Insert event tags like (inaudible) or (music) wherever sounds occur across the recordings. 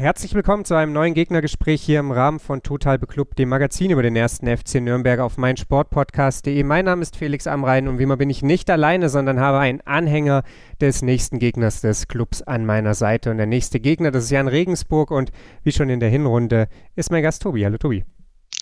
Herzlich willkommen zu einem neuen Gegnergespräch hier im Rahmen von Total Beklubbt, dem Magazin über den ersten FC Nürnberg auf meinsportpodcast.de. Mein Name ist Felix Amrein und wie immer bin ich nicht alleine, sondern habe einen Anhänger des nächsten Gegners des Clubs an meiner Seite. Und der nächste Gegner, das ist Jan Regensburg und wie schon in der Hinrunde ist mein Gast Tobi. Hallo Tobi.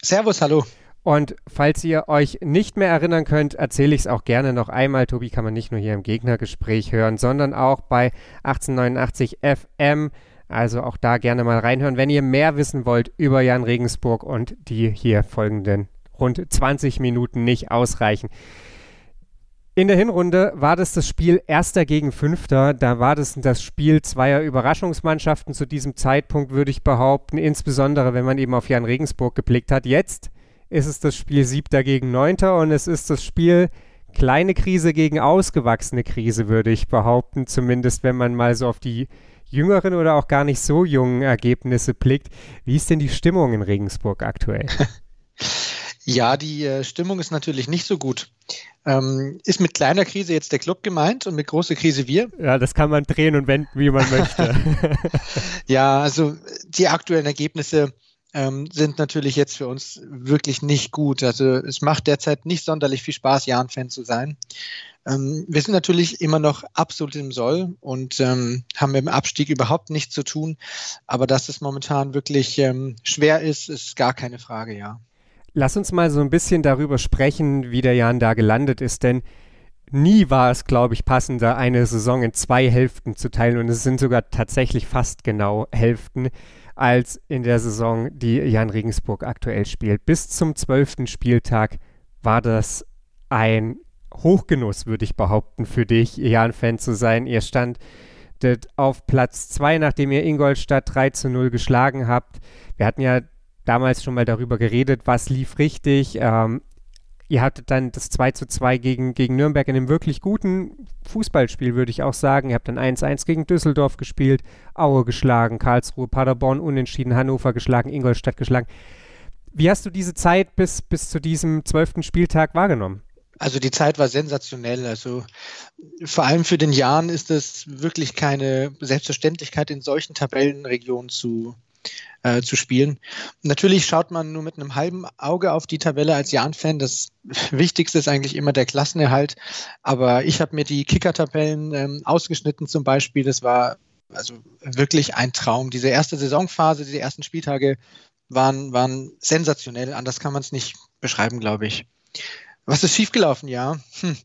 Servus, hallo. Und falls ihr euch nicht mehr erinnern könnt, erzähle ich es auch gerne noch einmal. Tobi kann man nicht nur hier im Gegnergespräch hören, sondern auch bei 1889 FM also auch da gerne mal reinhören, wenn ihr mehr wissen wollt über Jan Regensburg und die hier folgenden rund 20 Minuten nicht ausreichen. In der Hinrunde war das das Spiel Erster gegen Fünfter. Da war das das Spiel zweier Überraschungsmannschaften zu diesem Zeitpunkt, würde ich behaupten, insbesondere wenn man eben auf Jan Regensburg geblickt hat. Jetzt ist es das Spiel Siebter gegen Neunter und es ist das Spiel kleine Krise gegen ausgewachsene Krise, würde ich behaupten, zumindest wenn man mal so auf die jüngeren oder auch gar nicht so jungen Ergebnisse blickt. Wie ist denn die Stimmung in Regensburg aktuell? (laughs) Ja, die äh, Stimmung ist natürlich nicht so gut. Ähm, ist mit kleiner Krise jetzt der Club gemeint und mit großer Krise wir? Ja, das kann man drehen und wenden, wie man möchte. (laughs) ja, also die aktuellen Ergebnisse ähm, sind natürlich jetzt für uns wirklich nicht gut. Also es macht derzeit nicht sonderlich viel Spaß, Jan-Fan zu sein. Ähm, wir sind natürlich immer noch absolut im Soll und ähm, haben mit dem Abstieg überhaupt nichts zu tun. Aber dass es momentan wirklich ähm, schwer ist, ist gar keine Frage, ja. Lass uns mal so ein bisschen darüber sprechen, wie der Jan da gelandet ist, denn nie war es, glaube ich, passender, eine Saison in zwei Hälften zu teilen und es sind sogar tatsächlich fast genau Hälften als in der Saison, die Jan Regensburg aktuell spielt. Bis zum zwölften Spieltag war das ein Hochgenuss, würde ich behaupten, für dich, Jan-Fan zu sein. Ihr standet auf Platz 2, nachdem ihr Ingolstadt 3 zu 0 geschlagen habt. Wir hatten ja damals schon mal darüber geredet, was lief richtig. Ähm, ihr hattet dann das 2 zu 2 gegen, gegen Nürnberg in einem wirklich guten Fußballspiel, würde ich auch sagen. Ihr habt dann 1-1 gegen Düsseldorf gespielt, Aue geschlagen, Karlsruhe, Paderborn unentschieden, Hannover geschlagen, Ingolstadt geschlagen. Wie hast du diese Zeit bis, bis zu diesem zwölften Spieltag wahrgenommen? Also die Zeit war sensationell. Also vor allem für den Jahren ist es wirklich keine Selbstverständlichkeit, in solchen Tabellenregionen zu, äh, zu spielen. Natürlich schaut man nur mit einem halben Auge auf die Tabelle als Jan-Fan. Das (laughs) Wichtigste ist eigentlich immer der Klassenerhalt. Aber ich habe mir die Kicker-Tabellen ähm, ausgeschnitten zum Beispiel. Das war also wirklich ein Traum. Diese erste Saisonphase, diese ersten Spieltage waren, waren sensationell. Anders kann man es nicht beschreiben, glaube ich. Was ist schiefgelaufen? Ja, hm.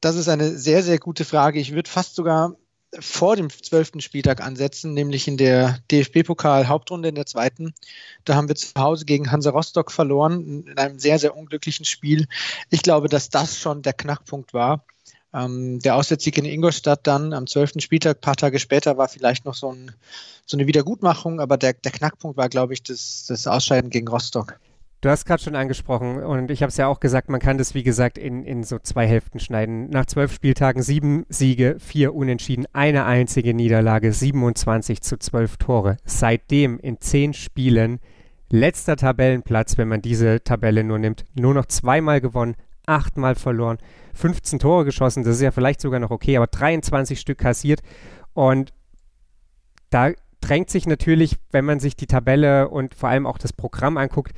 das ist eine sehr, sehr gute Frage. Ich würde fast sogar vor dem zwölften Spieltag ansetzen, nämlich in der DFB-Pokal-Hauptrunde in der zweiten. Da haben wir zu Hause gegen Hansa Rostock verloren, in einem sehr, sehr unglücklichen Spiel. Ich glaube, dass das schon der Knackpunkt war. Ähm, der Auswärtssieg in Ingolstadt dann am zwölften Spieltag, paar Tage später, war vielleicht noch so, ein, so eine Wiedergutmachung, aber der, der Knackpunkt war, glaube ich, das, das Ausscheiden gegen Rostock. Du hast gerade schon angesprochen und ich habe es ja auch gesagt, man kann das wie gesagt in, in so zwei Hälften schneiden. Nach zwölf Spieltagen sieben Siege, vier Unentschieden, eine einzige Niederlage, 27 zu zwölf Tore. Seitdem in zehn Spielen letzter Tabellenplatz, wenn man diese Tabelle nur nimmt, nur noch zweimal gewonnen, achtmal verloren, 15 Tore geschossen, das ist ja vielleicht sogar noch okay, aber 23 Stück kassiert und da drängt sich natürlich, wenn man sich die Tabelle und vor allem auch das Programm anguckt,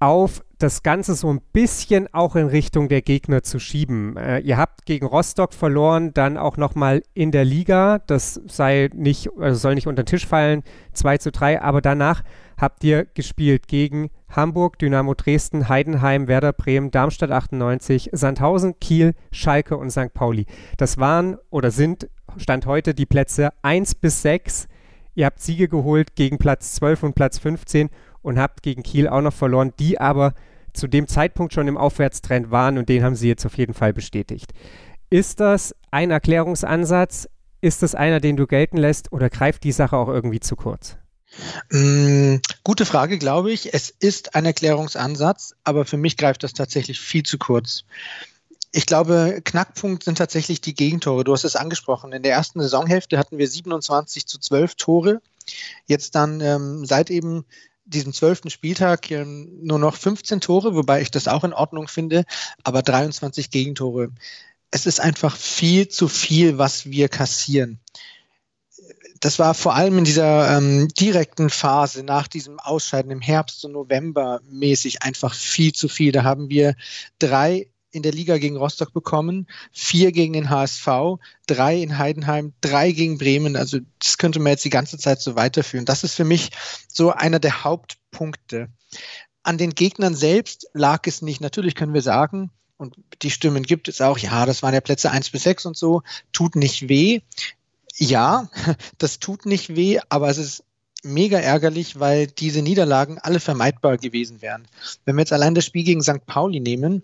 auf, das Ganze so ein bisschen auch in Richtung der Gegner zu schieben. Äh, ihr habt gegen Rostock verloren, dann auch nochmal in der Liga. Das sei nicht, also soll nicht unter den Tisch fallen, 2 zu 3, aber danach habt ihr gespielt gegen Hamburg, Dynamo Dresden, Heidenheim, Werder Bremen, Darmstadt 98, Sandhausen, Kiel, Schalke und St. Pauli. Das waren oder sind, Stand heute, die Plätze 1 bis 6. Ihr habt Siege geholt gegen Platz 12 und Platz 15 und habt gegen Kiel auch noch verloren, die aber zu dem Zeitpunkt schon im Aufwärtstrend waren und den haben sie jetzt auf jeden Fall bestätigt. Ist das ein Erklärungsansatz? Ist das einer, den du gelten lässt oder greift die Sache auch irgendwie zu kurz? Mm, gute Frage, glaube ich. Es ist ein Erklärungsansatz, aber für mich greift das tatsächlich viel zu kurz. Ich glaube, Knackpunkt sind tatsächlich die Gegentore. Du hast es angesprochen. In der ersten Saisonhälfte hatten wir 27 zu 12 Tore Jetzt dann ähm, seit eben diesem zwölften Spieltag nur noch 15 Tore, wobei ich das auch in Ordnung finde, aber 23 Gegentore. Es ist einfach viel zu viel, was wir kassieren das war vor allem in dieser ähm, direkten Phase nach diesem Ausscheiden im Herbst und November mäßig einfach viel zu viel. Da haben wir drei in der Liga gegen Rostock bekommen, vier gegen den HSV, drei in Heidenheim, drei gegen Bremen. Also das könnte man jetzt die ganze Zeit so weiterführen. Das ist für mich so einer der Hauptpunkte. An den Gegnern selbst lag es nicht. Natürlich können wir sagen, und die Stimmen gibt es auch, ja, das waren ja Plätze eins bis sechs und so, tut nicht weh ja, (laughs) das tut nicht weh, aber es ist mega ärgerlich, weil diese Niederlagen alle vermeidbar gewesen wären. Wenn wir jetzt allein das Spiel gegen St. Pauli nehmen,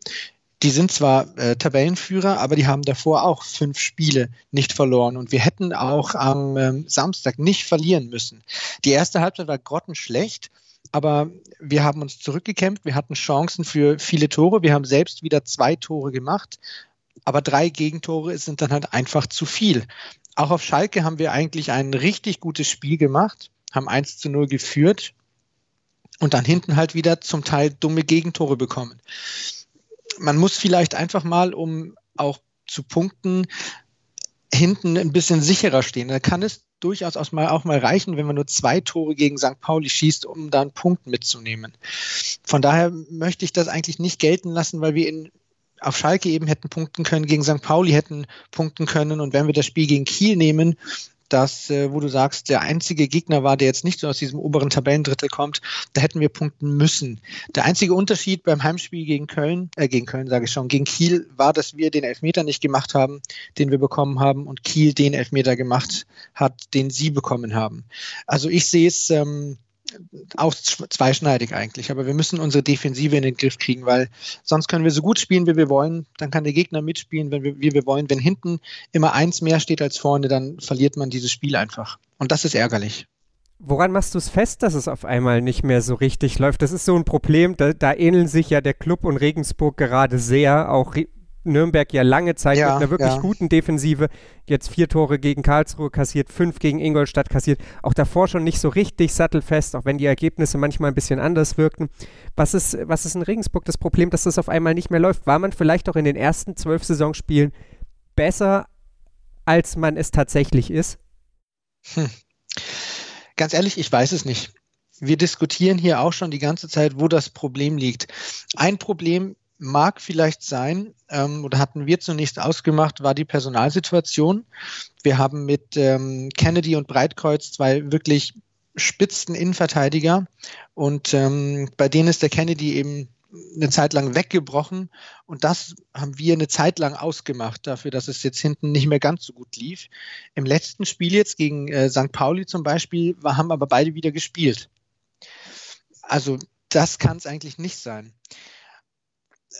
die sind zwar äh, Tabellenführer, aber die haben davor auch fünf Spiele nicht verloren und wir hätten auch am ähm, Samstag nicht verlieren müssen. Die erste Halbzeit war grottenschlecht, aber wir haben uns zurückgekämpft, wir hatten Chancen für viele Tore, wir haben selbst wieder zwei Tore gemacht, aber drei Gegentore sind dann halt einfach zu viel. Auch auf Schalke haben wir eigentlich ein richtig gutes Spiel gemacht, haben 1 zu 0 geführt und dann hinten halt wieder zum Teil dumme Gegentore bekommen. Man muss vielleicht einfach mal, um auch zu punkten, hinten ein bisschen sicherer stehen. Da kann es durchaus auch mal, auch mal reichen, wenn man nur zwei Tore gegen St. Pauli schießt, um da einen Punkt mitzunehmen. Von daher möchte ich das eigentlich nicht gelten lassen, weil wir in auf Schalke eben hätten punkten können, gegen St. Pauli hätten punkten können. Und wenn wir das Spiel gegen Kiel nehmen, das, äh, wo du sagst, der einzige Gegner war, der jetzt nicht so aus diesem oberen Tabellendrittel kommt, da hätten wir punkten müssen. Der einzige Unterschied beim Heimspiel gegen Köln, äh, gegen Köln sage ich schon, gegen Kiel war, dass wir den Elfmeter nicht gemacht haben, den wir bekommen haben, und Kiel den Elfmeter gemacht hat, den sie bekommen haben. Also ich sehe es ähm, auch zweischneidig eigentlich. Aber wir müssen unsere Defensive in den Griff kriegen, weil sonst können wir so gut spielen, wie wir wollen. Dann kann der Gegner mitspielen, wenn wir, wie wir wollen. Wenn hinten immer eins mehr steht als vorne, dann verliert man dieses Spiel einfach. Und das ist ärgerlich. Woran machst du es fest, dass es auf einmal nicht mehr so richtig läuft? Das ist so ein Problem, da, da ähneln sich ja der Club und Regensburg gerade sehr. Auch Nürnberg ja lange Zeit ja, mit einer wirklich ja. guten Defensive. Jetzt vier Tore gegen Karlsruhe kassiert, fünf gegen Ingolstadt kassiert. Auch davor schon nicht so richtig sattelfest, auch wenn die Ergebnisse manchmal ein bisschen anders wirkten. Was ist, was ist in Regensburg das Problem, dass das auf einmal nicht mehr läuft? War man vielleicht auch in den ersten zwölf Saisonspielen besser, als man es tatsächlich ist? Hm. Ganz ehrlich, ich weiß es nicht. Wir diskutieren hier auch schon die ganze Zeit, wo das Problem liegt. Ein Problem mag vielleicht sein, ähm, oder hatten wir zunächst ausgemacht, war die Personalsituation. Wir haben mit ähm, Kennedy und Breitkreuz zwei wirklich spitzen Innenverteidiger und ähm, bei denen ist der Kennedy eben eine Zeit lang weggebrochen und das haben wir eine Zeit lang ausgemacht dafür, dass es jetzt hinten nicht mehr ganz so gut lief. Im letzten Spiel jetzt gegen äh, St. Pauli zum Beispiel war, haben aber beide wieder gespielt. Also das kann es eigentlich nicht sein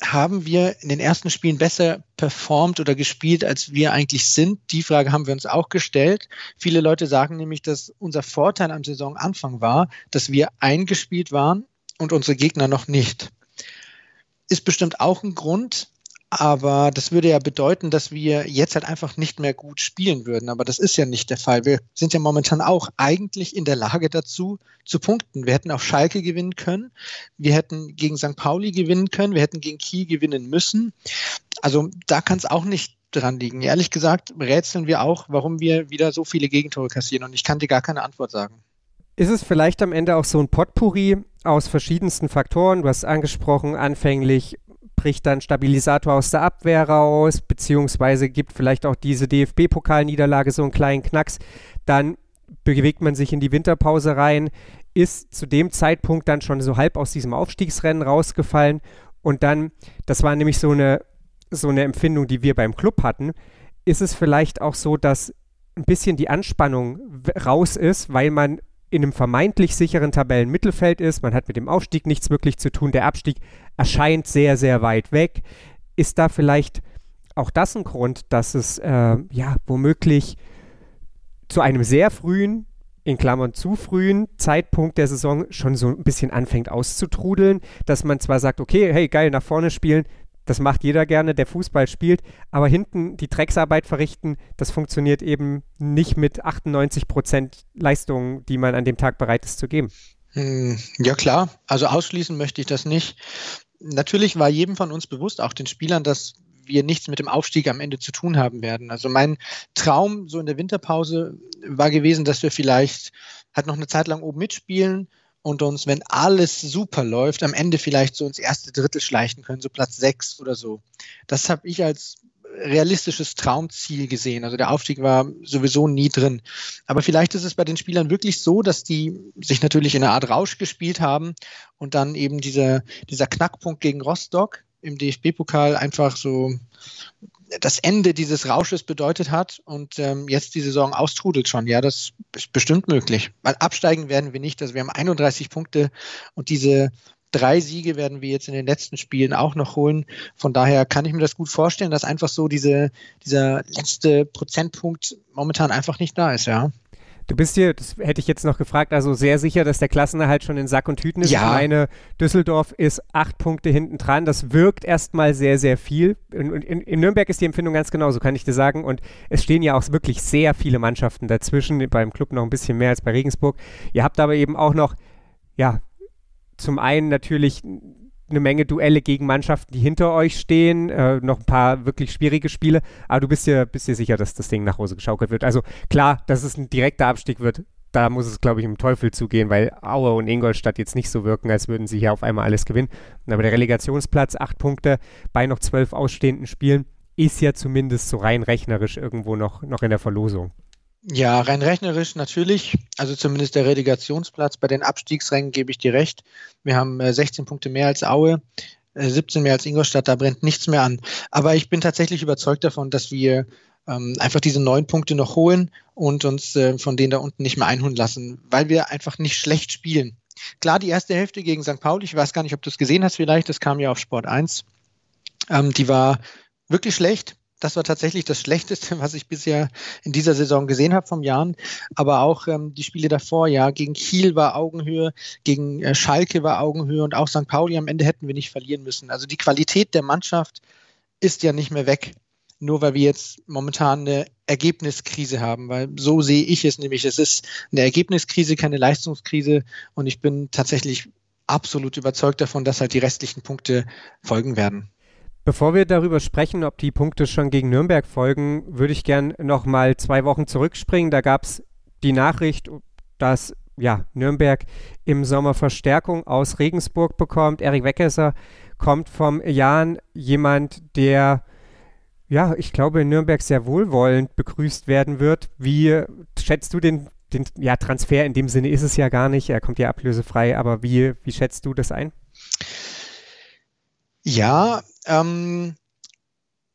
haben wir in den ersten Spielen besser performt oder gespielt, als wir eigentlich sind? Die Frage haben wir uns auch gestellt. Viele Leute sagen nämlich, dass unser Vorteil am Saisonanfang war, dass wir eingespielt waren und unsere Gegner noch nicht. Ist bestimmt auch ein Grund, aber das würde ja bedeuten, dass wir jetzt halt einfach nicht mehr gut spielen würden. Aber das ist ja nicht der Fall. Wir sind ja momentan auch eigentlich in der Lage dazu, zu punkten. Wir hätten auch Schalke gewinnen können. Wir hätten gegen St. Pauli gewinnen können. Wir hätten gegen Kiel gewinnen müssen. Also da kann es auch nicht dran liegen. Ehrlich gesagt rätseln wir auch, warum wir wieder so viele Gegentore kassieren. Und ich kann dir gar keine Antwort sagen. Ist es vielleicht am Ende auch so ein Potpourri aus verschiedensten Faktoren? Du hast angesprochen, anfänglich bricht dann Stabilisator aus der Abwehr raus, beziehungsweise gibt vielleicht auch diese DFB-Pokalniederlage so einen kleinen Knacks. Dann bewegt man sich in die Winterpause rein, ist zu dem Zeitpunkt dann schon so halb aus diesem Aufstiegsrennen rausgefallen. Und dann, das war nämlich so eine, so eine Empfindung, die wir beim Club hatten, ist es vielleicht auch so, dass ein bisschen die Anspannung raus ist, weil man in einem vermeintlich sicheren Tabellenmittelfeld ist. Man hat mit dem Aufstieg nichts wirklich zu tun. Der Abstieg erscheint sehr, sehr weit weg. Ist da vielleicht auch das ein Grund, dass es äh, ja womöglich zu einem sehr frühen, in Klammern zu frühen Zeitpunkt der Saison schon so ein bisschen anfängt auszutrudeln, dass man zwar sagt, okay, hey, geil, nach vorne spielen, das macht jeder gerne, der Fußball spielt, aber hinten die Drecksarbeit verrichten, das funktioniert eben nicht mit 98 Prozent Leistung, die man an dem Tag bereit ist zu geben. Hm, ja klar, also ausschließen möchte ich das nicht. Natürlich war jedem von uns bewusst, auch den Spielern, dass wir nichts mit dem Aufstieg am Ende zu tun haben werden. Also mein Traum so in der Winterpause war gewesen, dass wir vielleicht halt noch eine Zeit lang oben mitspielen und uns, wenn alles super läuft, am Ende vielleicht so ins erste Drittel schleichen können, so Platz sechs oder so. Das habe ich als realistisches Traumziel gesehen. Also der Aufstieg war sowieso nie drin. Aber vielleicht ist es bei den Spielern wirklich so, dass die sich natürlich in einer Art Rausch gespielt haben und dann eben dieser, dieser Knackpunkt gegen Rostock im DFB-Pokal einfach so das Ende dieses Rausches bedeutet hat und ähm, jetzt die Saison austrudelt schon. Ja, das ist bestimmt möglich. Weil absteigen werden wir nicht. Also wir haben 31 Punkte und diese drei Siege werden wir jetzt in den letzten Spielen auch noch holen. Von daher kann ich mir das gut vorstellen, dass einfach so diese, dieser letzte Prozentpunkt momentan einfach nicht da ist, ja. Du bist dir, das hätte ich jetzt noch gefragt, also sehr sicher, dass der Klassenerhalt schon in Sack und Tüten ist. Ja. Ich meine, Düsseldorf ist acht Punkte hinten dran. Das wirkt erstmal sehr, sehr viel. In, in, in, Nürnberg ist die Empfindung ganz genauso, kann ich dir sagen. Und es stehen ja auch wirklich sehr viele Mannschaften dazwischen. Beim Club noch ein bisschen mehr als bei Regensburg. Ihr habt aber eben auch noch, ja, zum einen natürlich eine Menge Duelle gegen Mannschaften, die hinter euch stehen, äh, noch ein paar wirklich schwierige Spiele, aber du bist dir, bist dir sicher, dass das Ding nach Hause geschaukelt wird. Also klar, dass es ein direkter Abstieg wird, da muss es, glaube ich, im Teufel zugehen, weil Aue und Ingolstadt jetzt nicht so wirken, als würden sie hier auf einmal alles gewinnen. Aber der Relegationsplatz, acht Punkte bei noch zwölf ausstehenden Spielen, ist ja zumindest so rein rechnerisch irgendwo noch, noch in der Verlosung. Ja, rein rechnerisch natürlich. Also zumindest der Relegationsplatz. Bei den Abstiegsrängen gebe ich dir recht. Wir haben äh, 16 Punkte mehr als Aue, äh, 17 mehr als Ingolstadt. Da brennt nichts mehr an. Aber ich bin tatsächlich überzeugt davon, dass wir ähm, einfach diese neun Punkte noch holen und uns äh, von denen da unten nicht mehr einholen lassen, weil wir einfach nicht schlecht spielen. Klar, die erste Hälfte gegen St. Pauli, ich weiß gar nicht, ob du es gesehen hast vielleicht, das kam ja auf Sport 1. Ähm, die war wirklich schlecht das war tatsächlich das Schlechteste, was ich bisher in dieser Saison gesehen habe vom Jahren. Aber auch ähm, die Spiele davor, ja, gegen Kiel war Augenhöhe, gegen äh, Schalke war Augenhöhe und auch St. Pauli am Ende hätten wir nicht verlieren müssen. Also die Qualität der Mannschaft ist ja nicht mehr weg, nur weil wir jetzt momentan eine Ergebniskrise haben, weil so sehe ich es nämlich. Es ist eine Ergebniskrise, keine Leistungskrise und ich bin tatsächlich absolut überzeugt davon, dass halt die restlichen Punkte folgen werden. Bevor wir darüber sprechen, ob die Punkte schon gegen Nürnberg folgen, würde ich gern noch mal zwei Wochen zurückspringen. Da gab es die Nachricht, dass ja, Nürnberg im Sommer Verstärkung aus Regensburg bekommt. Erik Weckesser kommt vom Jan, jemand, der ja, ich glaube, in Nürnberg sehr wohlwollend begrüßt werden wird. Wie schätzt du den, den ja, Transfer in dem Sinne ist es ja gar nicht, er kommt ja ablösefrei, aber wie, wie schätzt du das ein? Ja, ähm,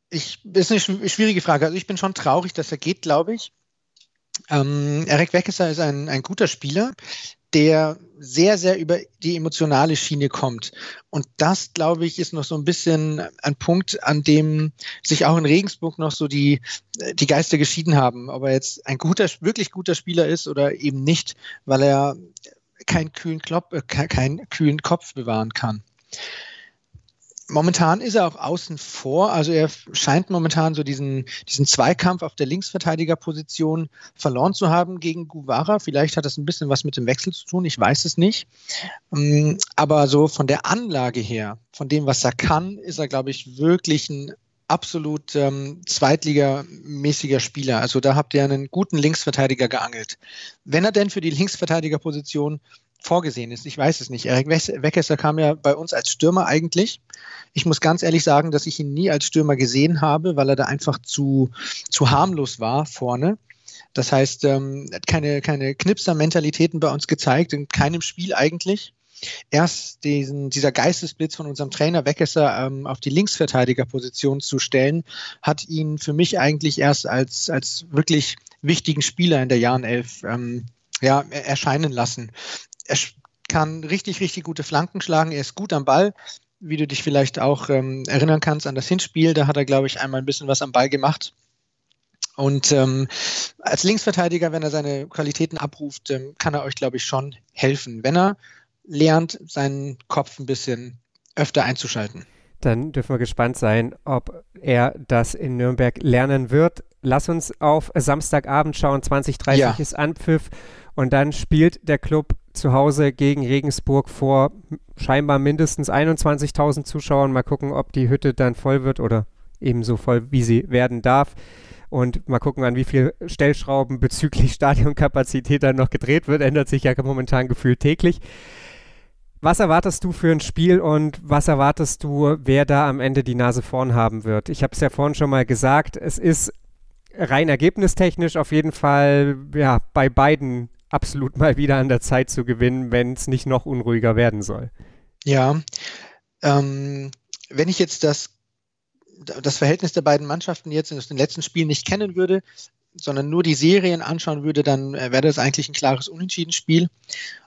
ich, ist eine schwierige Frage. Also ich bin schon traurig, dass er geht, glaube ich. Ähm, Eric Weckesser ist ein, ein guter Spieler, der sehr, sehr über die emotionale Schiene kommt. Und das, glaube ich, ist noch so ein bisschen ein Punkt, an dem sich auch in Regensburg noch so die, die Geister geschieden haben. Ob er jetzt ein guter, wirklich guter Spieler ist oder eben nicht, weil er keinen kühlen, Klop, äh, keinen kühlen Kopf bewahren kann. Momentan ist er auch außen vor, also er scheint momentan so diesen, diesen Zweikampf auf der Linksverteidigerposition verloren zu haben gegen Guevara. Vielleicht hat das ein bisschen was mit dem Wechsel zu tun, ich weiß es nicht. Ähm, aber so von der Anlage her, von dem, was er kann, ist er, glaube ich, wirklich ein absolut ähm, zweitligamäßiger Spieler. Also da habt ihr einen guten Linksverteidiger geangelt. Wenn er denn für die Linksverteidigerposition vorgesehen ist. Ich weiß es nicht. Erik Weckesser kam ja bei uns als Stürmer eigentlich. Ich muss ganz ehrlich sagen, dass ich ihn nie als Stürmer gesehen habe, weil er da einfach zu, zu harmlos war vorne. Das heißt, ähm, keine, keine Knipser-Mentalitäten bei uns gezeigt, in keinem Spiel eigentlich. Erst diesen, dieser Geistesblitz von unserem Trainer Weckesser ähm, auf die Linksverteidigerposition zu stellen, hat ihn für mich eigentlich erst als, als wirklich wichtigen Spieler in der Jahren elf ähm, ja, erscheinen lassen er kann richtig, richtig gute Flanken schlagen. Er ist gut am Ball, wie du dich vielleicht auch ähm, erinnern kannst an das Hinspiel. Da hat er, glaube ich, einmal ein bisschen was am Ball gemacht. Und ähm, als Linksverteidiger, wenn er seine Qualitäten abruft, ähm, kann er euch, glaube ich, schon helfen, wenn er lernt, seinen Kopf ein bisschen öfter einzuschalten. dann dürfen wir gespannt sein, ob er das in Nürnberg lernen wird. Lass uns auf Samstagabend schauen, 20.30 ja. ist Anpfiff und dann spielt der Club zu Hause gegen Regensburg vor scheinbar mindestens 21.000 Zuschauern. Mal gucken, ob die Hütte dann voll wird oder ebenso voll, wie sie werden darf. Und mal gucken, an wie viel Stellschrauben bezüglich (laughs) Stadionkapazität dann noch gedreht wird. Ändert sich ja momentan gefühlt täglich. Was erwartest du für ein Spiel und was erwartest du, wer da am Ende die Nase vorn haben wird? Ich habe es ja vorhin schon mal gesagt, es ist rein ergebnistechnisch auf jeden Fall ja, bei beiden absolut mal wieder an der Zeit zu gewinnen, wenn es nicht noch unruhiger werden soll. Ja, ähm, wenn ich jetzt das, das Verhältnis der beiden Mannschaften jetzt in den letzten Spielen nicht kennen würde, sondern nur die Serien anschauen würde, dann äh, wäre das eigentlich ein klares Unentschieden-Spiel.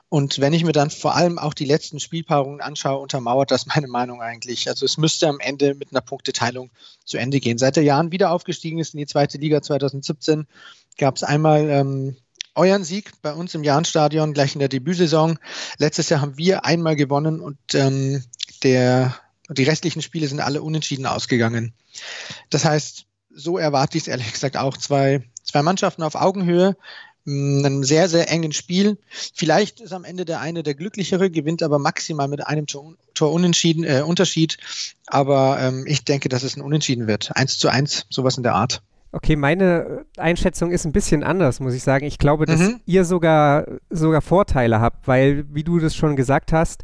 Und wenn ich mir dann vor allem auch die letzten Spielpaarungen anschaue, untermauert das meine Meinung eigentlich. Also es müsste am Ende mit einer Punkteteilung zu Ende gehen. Seit der Jahren wieder aufgestiegen ist in die zweite Liga 2017, gab es einmal ähm, euren Sieg bei uns im Jahnstadion gleich in der Debütsaison. Letztes Jahr haben wir einmal gewonnen und ähm, der, die restlichen Spiele sind alle unentschieden ausgegangen. Das heißt, so erwarte ich es ehrlich gesagt auch. Zwei, zwei Mannschaften auf Augenhöhe, einem sehr, sehr engen Spiel. Vielleicht ist am Ende der eine der glücklichere, gewinnt aber maximal mit einem Tor, Tor unentschieden, äh, Unterschied. Aber ähm, ich denke, dass es ein Unentschieden wird. Eins zu eins, sowas in der Art. Okay, meine Einschätzung ist ein bisschen anders, muss ich sagen. Ich glaube, dass mhm. ihr sogar, sogar Vorteile habt, weil, wie du das schon gesagt hast,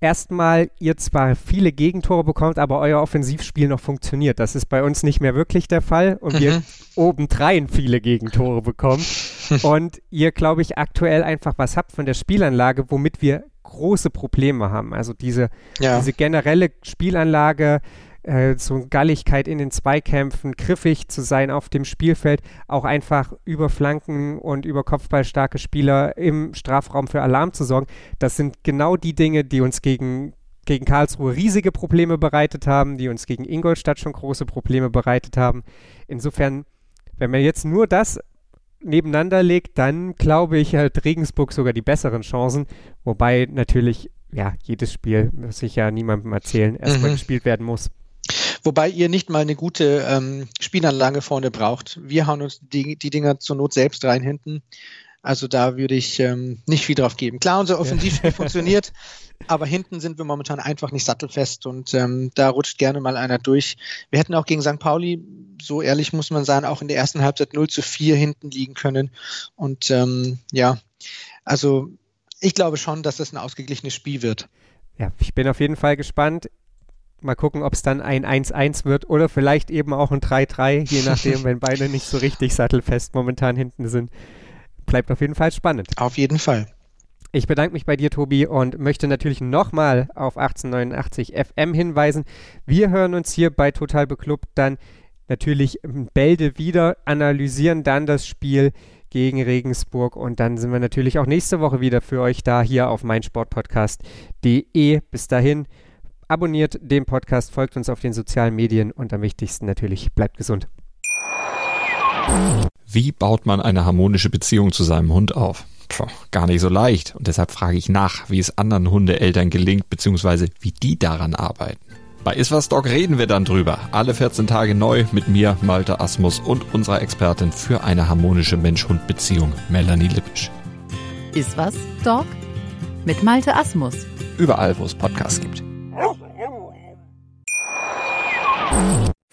erstmal ihr zwar viele Gegentore bekommt, aber euer Offensivspiel noch funktioniert. Das ist bei uns nicht mehr wirklich der Fall und mhm. wir obendrein viele Gegentore bekommen. (laughs) und ihr, glaube ich, aktuell einfach was habt von der Spielanlage, womit wir große Probleme haben. Also diese, ja. diese generelle Spielanlage, äh, so Galligkeit in den Zweikämpfen, griffig zu sein auf dem Spielfeld, auch einfach über Flanken und über Kopfballstarke Spieler im Strafraum für Alarm zu sorgen. Das sind genau die Dinge, die uns gegen, gegen Karlsruhe riesige Probleme bereitet haben, die uns gegen Ingolstadt schon große Probleme bereitet haben. Insofern, wenn man jetzt nur das nebeneinander legt, dann glaube ich, hat Regensburg sogar die besseren Chancen. Wobei natürlich, ja, jedes Spiel, muss ich ja niemandem erzählen, erstmal mhm. gespielt werden muss. Wobei ihr nicht mal eine gute ähm, Spielanlage vorne braucht. Wir hauen uns die, die Dinger zur Not selbst rein hinten. Also da würde ich ähm, nicht viel drauf geben. Klar, unser Offensivspiel ja. (laughs) funktioniert, aber hinten sind wir momentan einfach nicht sattelfest und ähm, da rutscht gerne mal einer durch. Wir hätten auch gegen St. Pauli, so ehrlich muss man sagen, auch in der ersten Halbzeit 0 zu 4 hinten liegen können. Und ähm, ja, also ich glaube schon, dass das ein ausgeglichenes Spiel wird. Ja, ich bin auf jeden Fall gespannt. Mal gucken, ob es dann ein 1-1 wird oder vielleicht eben auch ein 3-3, je nachdem, (laughs) wenn beide nicht so richtig sattelfest momentan hinten sind. Bleibt auf jeden Fall spannend. Auf jeden Fall. Ich bedanke mich bei dir, Tobi, und möchte natürlich nochmal auf 1889 FM hinweisen. Wir hören uns hier bei Total Beklubbt dann natürlich Bälde wieder, analysieren dann das Spiel gegen Regensburg und dann sind wir natürlich auch nächste Woche wieder für euch da hier auf meinsportpodcast.de. Bis dahin abonniert den Podcast, folgt uns auf den sozialen Medien und am wichtigsten natürlich, bleibt gesund. Wie baut man eine harmonische Beziehung zu seinem Hund auf? Puh, gar nicht so leicht. Und deshalb frage ich nach, wie es anderen Hundeeltern gelingt, beziehungsweise wie die daran arbeiten. Bei Iswas Dog reden wir dann drüber. Alle 14 Tage neu mit mir, Malte Asmus und unserer Expertin für eine harmonische Mensch-Hund-Beziehung, Melanie Lippisch. Iswas Dog mit Malte Asmus. Überall, wo es Podcasts gibt.